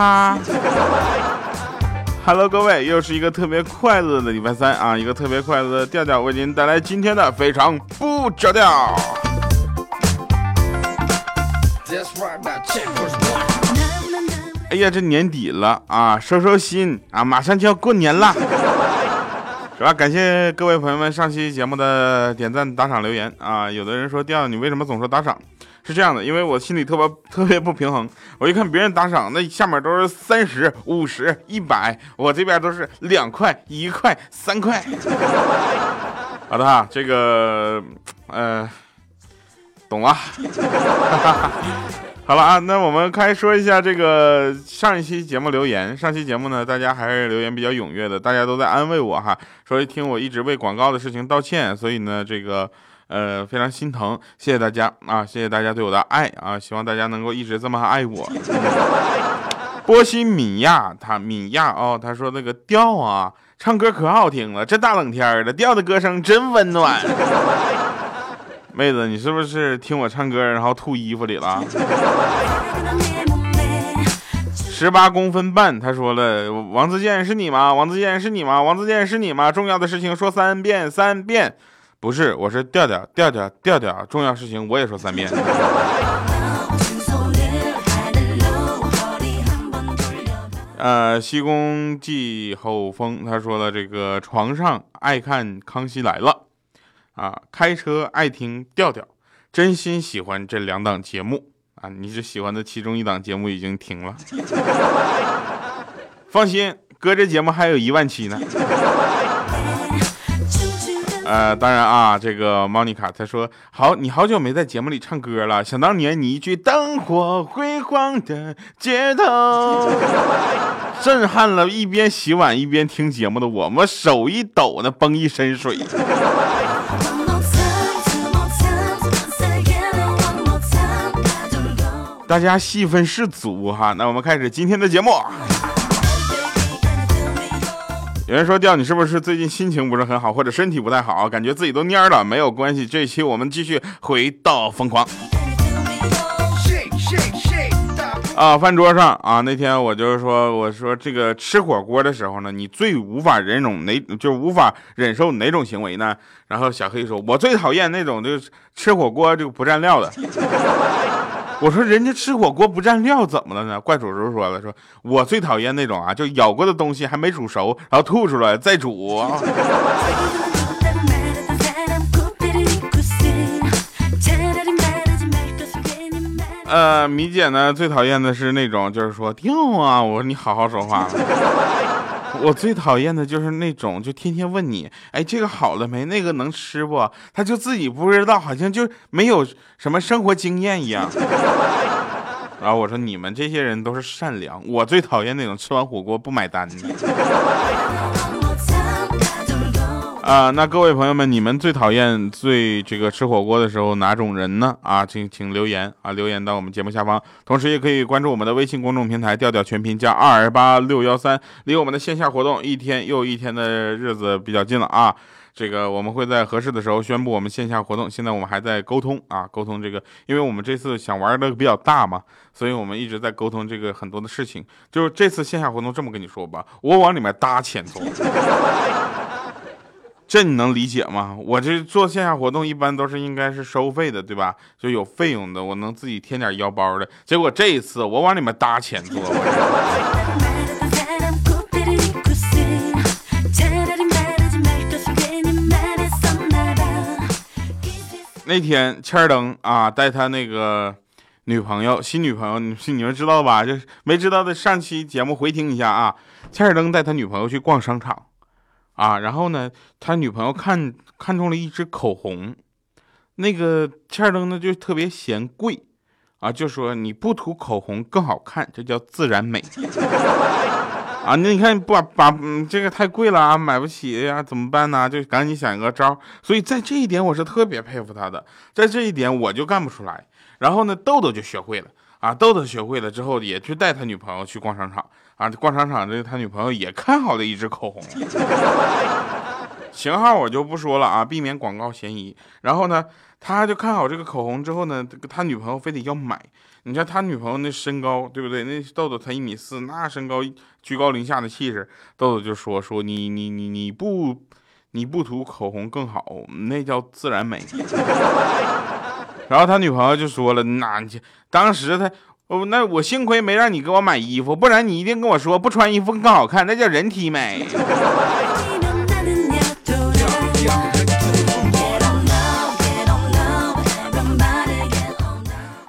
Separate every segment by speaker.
Speaker 1: 哈。Hello，各位，又是一个特别快乐的礼拜三啊，一个特别快乐的调调为您带来今天的非常不着调。哎呀，这年底了啊，收收心啊，马上就要过年了，是吧？感谢各位朋友们上期节目的点赞、打赏、留言啊。有的人说调，你为什么总说打赏？是这样的，因为我心里特别特别不平衡。我一看别人打赏，那下面都是三十五十、一百，我这边都是两块、一块、三块。好的哈，这个呃，懂了。好了啊，那我们开说一下这个上一期节目留言。上期节目呢，大家还是留言比较踊跃的，大家都在安慰我哈，说听我一直为广告的事情道歉，所以呢，这个。呃，非常心疼，谢谢大家啊，谢谢大家对我的爱啊，希望大家能够一直这么爱我。波西米亚，他米亚哦，他说那个调啊，唱歌可好听了，这大冷天的，调的歌声真温暖。妹子，你是不是听我唱歌然后吐衣服里了？十八公分半，他说了，王自健是你吗？王自健是你吗？王自健是你吗？重要的事情说三遍，三遍。不是，我是调调调调调调，重要事情我也说三遍。呃，西宫季后风他说了，这个床上爱看《康熙来了》，啊，开车爱听调调，真心喜欢这两档节目啊。你只喜欢的其中一档节目已经停了，放心，哥这节目还有一万期呢。呃，当然啊，这个莫妮卡她说好，你好久没在节目里唱歌了。想当年你一句灯火辉煌的街头，震撼了一边洗碗一边听节目的我，我手一抖呢，崩一身水。大家戏份是足哈，那我们开始今天的节目。有人说调，你是不是最近心情不是很好，或者身体不太好，感觉自己都蔫了？没有关系，这一期我们继续回到疯狂。啊，饭桌上啊，那天我就是说，我说这个吃火锅的时候呢，你最无法忍容哪，就无法忍受哪种行为呢？然后小黑说，我最讨厌那种就是吃火锅就不蘸料的。我说人家吃火锅不蘸料怎么了呢？怪叔叔说了，说我最讨厌那种啊，就咬过的东西还没煮熟，然后吐出来再煮。呃，米姐呢最讨厌的是那种，就是说掉啊，我说你好好说话。我最讨厌的就是那种，就天天问你，哎，这个好了没？那个能吃不？他就自己不知道，好像就没有什么生活经验一样。然后我说，你们这些人都是善良，我最讨厌那种吃完火锅不买单的。啊，那各位朋友们，你们最讨厌最这个吃火锅的时候哪种人呢？啊，请请留言啊，留言到我们节目下方，同时也可以关注我们的微信公众平台调调全拼加二八六幺三，离我们的线下活动一天又一天的日子比较近了啊。这个我们会在合适的时候宣布我们线下活动，现在我们还在沟通啊，沟通这个，因为我们这次想玩的比较大嘛，所以我们一直在沟通这个很多的事情。就是这次线下活动这么跟你说吧，我往里面搭钱做。这你能理解吗？我这做线下活动一般都是应该是收费的，对吧？就有费用的，我能自己添点腰包的。结果这一次我往里面搭钱做。那天千儿登啊带他那个女朋友新女朋友，你你们知道吧？就没知道的上期节目回听一下啊。千儿登带他女朋友去逛商场。啊，然后呢，他女朋友看看中了一支口红，那个欠儿登呢就特别嫌贵，啊，就说你不涂口红更好看，这叫自然美。啊，那你看不把这个太贵了啊，买不起呀，怎么办呢？就赶紧想一个招。所以在这一点我是特别佩服他的，在这一点我就干不出来。然后呢，豆豆就学会了。啊，豆豆学会了之后，也去带他女朋友去逛商场。啊，逛商场，这他女朋友也看好了一支口红。型号我就不说了啊，避免广告嫌疑。然后呢，他就看好这个口红之后呢，他女朋友非得要买。你看他女朋友那身高，对不对？那豆豆才一米四，那身高居高临下的气势，豆豆就说说你你你你不你不涂口红更好，那叫自然美。然后他女朋友就说了，那你当时他哦，那我幸亏没让你给我买衣服，不然你一定跟我说不穿衣服更好看，那叫人体美。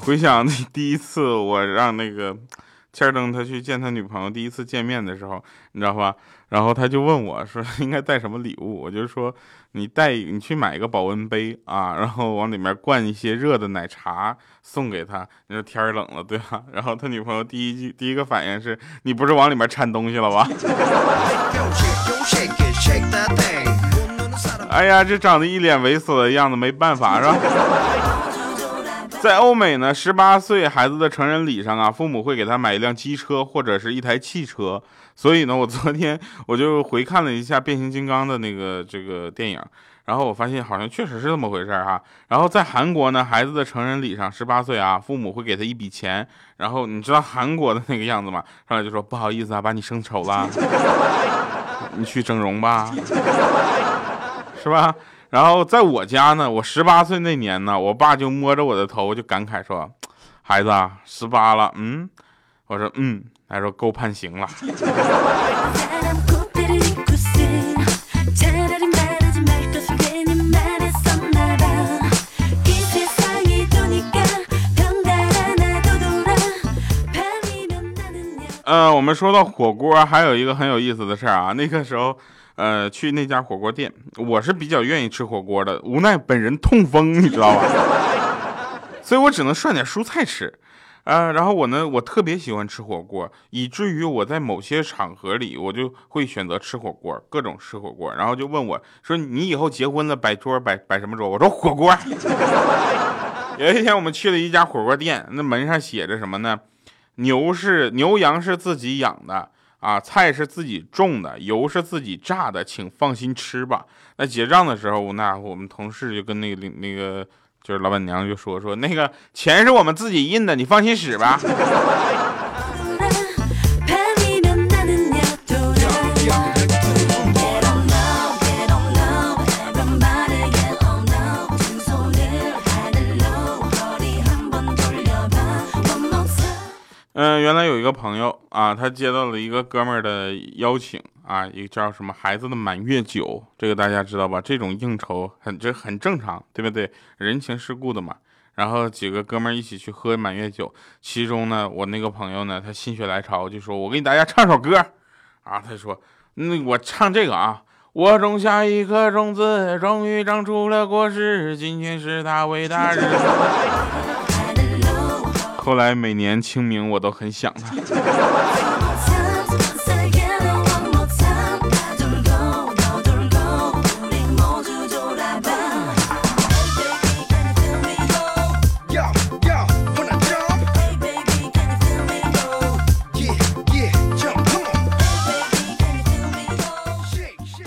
Speaker 1: 回想那第一次我让那个千登他去见他女朋友第一次见面的时候，你知道吧？然后他就问我说 应该带什么礼物？我就说你带你去买一个保温杯啊，然后往里面灌一些热的奶茶送给他。你说天冷了，对吧？然后他女朋友第一句第一个反应是你不是往里面掺东西了吧？哎呀，这长得一脸猥琐的样子，没办法是吧？在欧美呢，十八岁孩子的成人礼上啊，父母会给他买一辆机车或者是一台汽车。所以呢，我昨天 我就回看了一下变形金刚的那个这个电影，然后我发现好像确实是这么回事哈。然后在韩国呢，孩子的成人礼上，十八岁啊，父母会给他一笔钱。然后你知道韩国的那个样子吗？上来就说不好意思啊，把你生丑了，你去整容吧，是吧？然后在我家呢，我十八岁那年呢，我爸就摸着我的头就感慨说：“孩子啊，十八了，嗯。”我说：“嗯。”他说：“够判刑了。”呃，我们说到火锅，还有一个很有意思的事儿啊，那个时候。呃，去那家火锅店，我是比较愿意吃火锅的，无奈本人痛风，你知道吧？所以我只能涮点蔬菜吃。啊，然后我呢，我特别喜欢吃火锅，以至于我在某些场合里，我就会选择吃火锅，各种吃火锅。然后就问我说：“你以后结婚了摆桌摆摆什么桌？”我说：“火锅。”有一天我们去了一家火锅店，那门上写着什么呢？牛是牛羊是自己养的。啊，菜是自己种的，油是自己榨的，请放心吃吧。那结账的时候，那我们同事就跟那个那个就是老板娘就说说，那个钱是我们自己印的，你放心使吧。原来有一个朋友啊，他接到了一个哥们儿的邀请啊，一个叫什么孩子的满月酒，这个大家知道吧？这种应酬很这很正常，对不对？人情世故的嘛。然后几个哥们儿一起去喝满月酒，其中呢，我那个朋友呢，他心血来潮就说：“我给大家唱首歌。”啊，他说：“那我唱这个啊，我种下一颗种子，终于长出了果实，今天是他伟大日子。”后来每年清明我都很想他。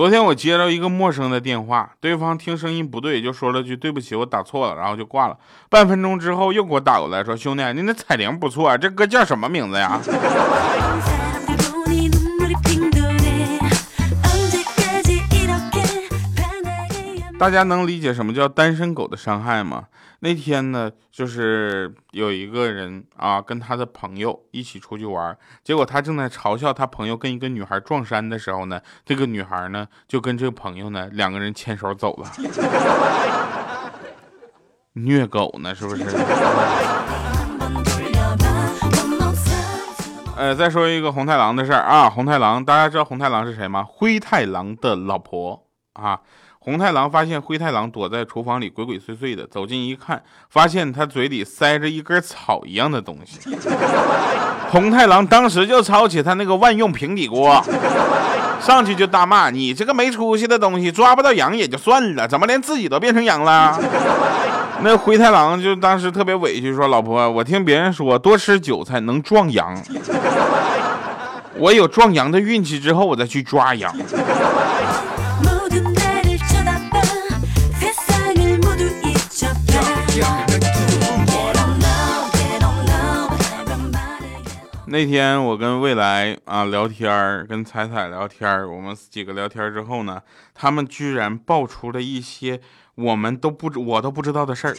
Speaker 1: 昨天我接到一个陌生的电话，对方听声音不对，就说了句对不起，我打错了，然后就挂了。半分钟之后又给我打过来，说兄弟，你那彩铃不错，啊这歌叫什么名字呀？大家能理解什么叫单身狗的伤害吗？那天呢，就是有一个人啊，跟他的朋友一起出去玩，结果他正在嘲笑他朋友跟一个女孩撞衫的时候呢，这个女孩呢就跟这个朋友呢两个人牵手走了，虐狗呢是不是？呃，再说一个红太狼的事儿啊，红太狼，大家知道红太狼是谁吗？灰太狼的老婆啊。红太狼发现灰太狼躲在厨房里鬼鬼祟祟的，走近一看，发现他嘴里塞着一根草一样的东西。红太狼当时就抄起他那个万用平底锅，上去就大骂：“你这个没出息的东西，抓不到羊也就算了，怎么连自己都变成羊了？” 那灰太狼就当时特别委屈，说：“老婆，我听别人说多吃韭菜能壮阳，我有壮阳的运气之后，我再去抓羊。”那天我跟未来啊聊天跟彩彩聊天我们几个聊天之后呢，他们居然爆出了一些我们都不知我都不知道的事儿。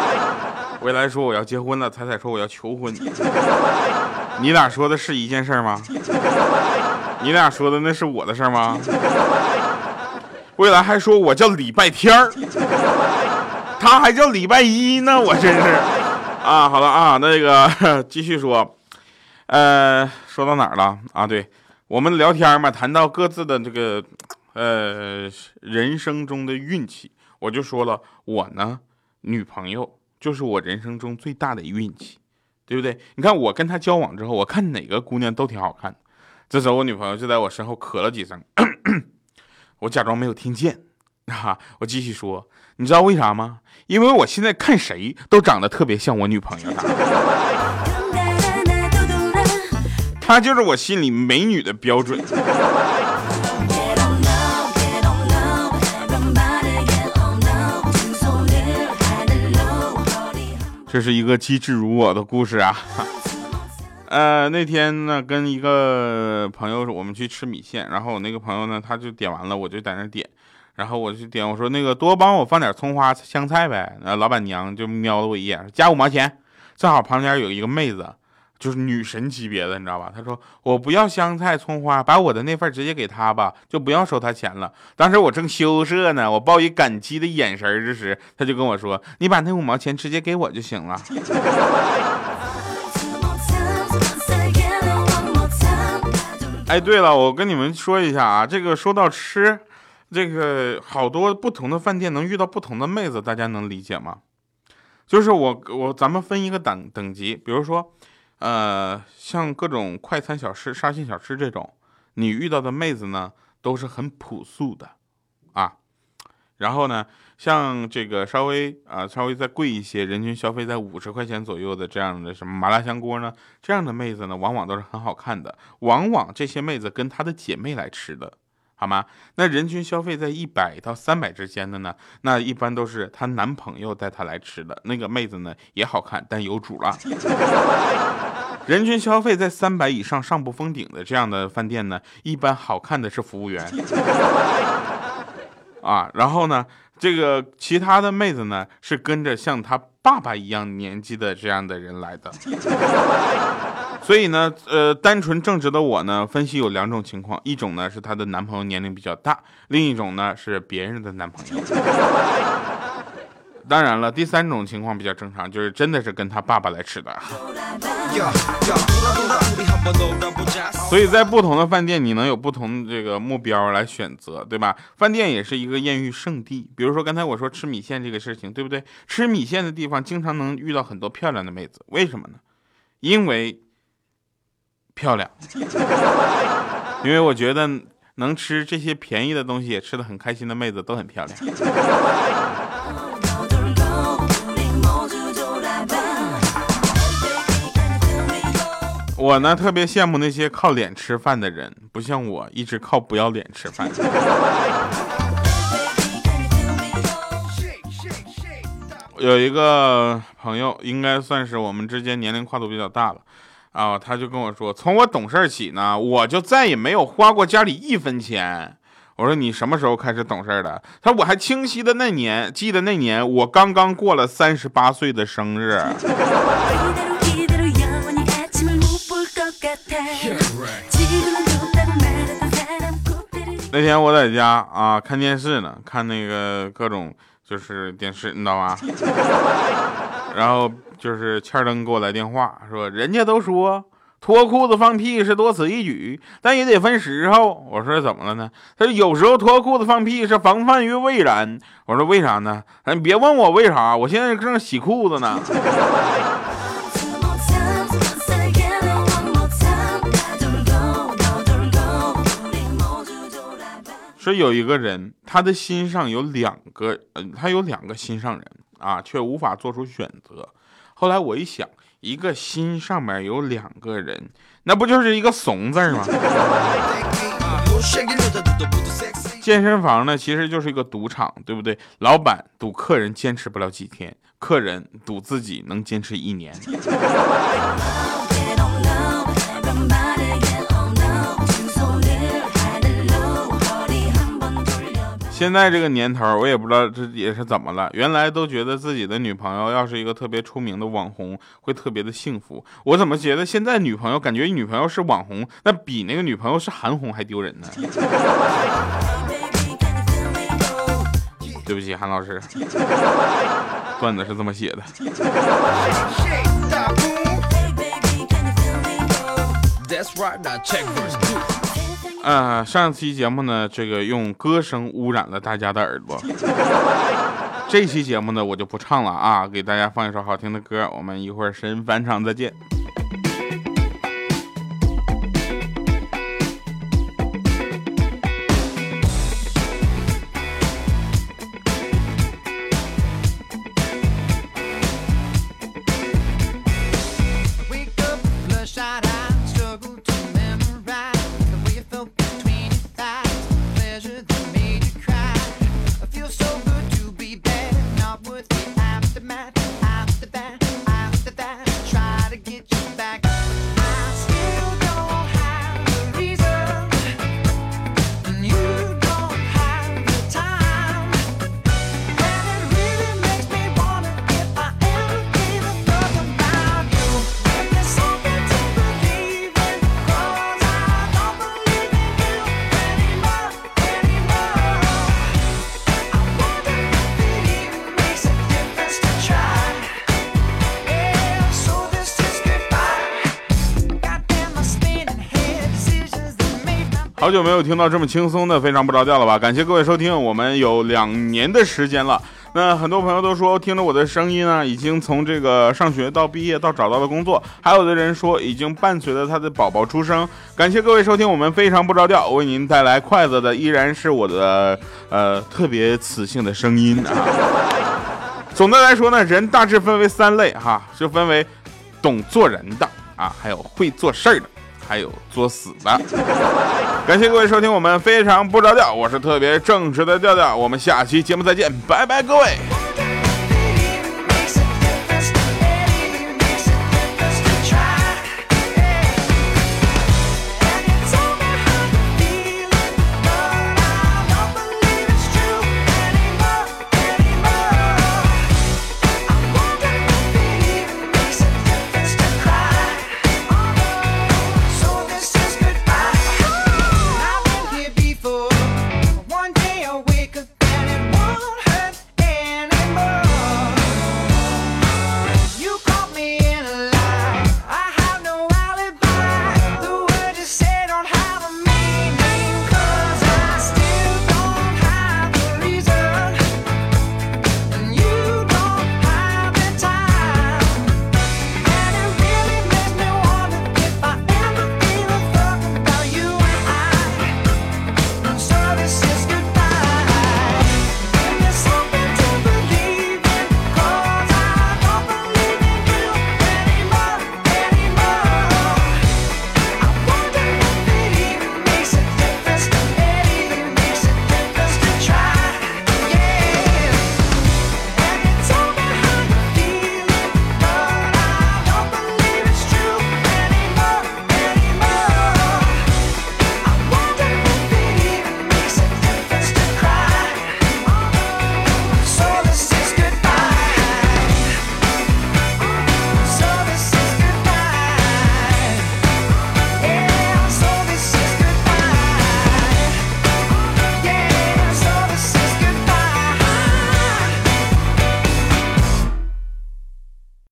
Speaker 1: 未来说我要结婚了，彩彩说我要求婚。你俩说的是一件事吗？你俩说的那是我的事吗？未来还说我叫礼拜天儿，他还叫礼拜一呢，我真是啊！好了啊，那个继续说。呃，说到哪儿了啊？对我们聊天嘛，谈到各自的这个呃人生中的运气，我就说了，我呢，女朋友就是我人生中最大的运气，对不对？你看我跟她交往之后，我看哪个姑娘都挺好看的。这时候我女朋友就在我身后咳了几声，我假装没有听见啊，我继续说，你知道为啥吗？因为我现在看谁都长得特别像我女朋友。她就是我心里美女的标准。这是一个机智如我的故事啊。呃，那天呢，跟一个朋友我们去吃米线，然后我那个朋友呢，他就点完了，我就在那点，然后我就点，我说那个多帮我放点葱花香菜呗。那，老板娘就瞄了我一眼，加五毛钱。正好旁边有一个妹子。就是女神级别的，你知道吧？他说我不要香菜葱花，把我的那份直接给他吧，就不要收他钱了。当时我正羞涩呢，我报以感激的眼神之时，他就跟我说：“你把那五毛钱直接给我就行了。”哎，对了，我跟你们说一下啊，这个说到吃，这个好多不同的饭店能遇到不同的妹子，大家能理解吗？就是我我咱们分一个等等级，比如说。呃，像各种快餐小吃、沙县小吃这种，你遇到的妹子呢，都是很朴素的，啊，然后呢，像这个稍微啊稍微再贵一些，人均消费在五十块钱左右的这样的什么麻辣香锅呢，这样的妹子呢，往往都是很好看的，往往这些妹子跟她的姐妹来吃的。好吗？那人均消费在一百到三百之间的呢？那一般都是她男朋友带她来吃的。那个妹子呢也好看，但有主了。人均消费在三百以上上不封顶的这样的饭店呢，一般好看的是服务员。啊，然后呢，这个其他的妹子呢是跟着像她爸爸一样年纪的这样的人来的。所以呢，呃，单纯正直的我呢，分析有两种情况，一种呢是她的男朋友年龄比较大，另一种呢是别人的男朋友。当然了，第三种情况比较正常，就是真的是跟他爸爸来吃的。所以在不同的饭店，你能有不同的这个目标来选择，对吧？饭店也是一个艳遇圣地。比如说刚才我说吃米线这个事情，对不对？吃米线的地方经常能遇到很多漂亮的妹子，为什么呢？因为。漂亮，因为我觉得能吃这些便宜的东西也吃的很开心的妹子都很漂亮。我呢特别羡慕那些靠脸吃饭的人，不像我一直靠不要脸吃饭。有一个朋友，应该算是我们之间年龄跨度比较大了。啊，他就跟我说，从我懂事起呢，我就再也没有花过家里一分钱。我说你什么时候开始懂事的？他说我还清晰的那年，记得那年我刚刚过了三十八岁的生日。那天我在家啊看电视呢，看那个各种就是电视，你知道吗？然后。就是欠灯给我来电话，说人家都说脱裤子放屁是多此一举，但也得分时候。我说怎么了呢？他说有时候脱裤子放屁是防范于未然。我说为啥呢？你别问我为啥，我现在正洗裤子呢。说有一个人，他的心上有两个，嗯，他有两个心上人啊，却无法做出选择。后来我一想，一个心上面有两个人，那不就是一个怂字吗？健身房呢，其实就是一个赌场，对不对？老板赌客人坚持不了几天，客人赌自己能坚持一年。现在这个年头，我也不知道这也是怎么了。原来都觉得自己的女朋友要是一个特别出名的网红，会特别的幸福。我怎么觉得现在女朋友感觉女朋友是网红，那比那个女朋友是韩红还丢人呢？对不起，韩老师，段子是这么写的。呃，上期节目呢，这个用歌声污染了大家的耳朵。这期节目呢，我就不唱了啊，给大家放一首好听的歌。我们一会儿神返场再见。好久没有听到这么轻松的，非常不着调了吧？感谢各位收听，我们有两年的时间了。那很多朋友都说，听着我的声音呢，已经从这个上学到毕业到找到了工作，还有的人说已经伴随着他的宝宝出生。感谢各位收听，我们非常不着调，为您带来快乐的依然是我的呃特别磁性的声音啊。总的来说呢，人大致分为三类哈，就分为懂做人的啊，还有会做事儿的。还有作死的，感谢各位收听，我们非常不着调，我是特别正直的调调，我们下期节目再见，拜拜，各位。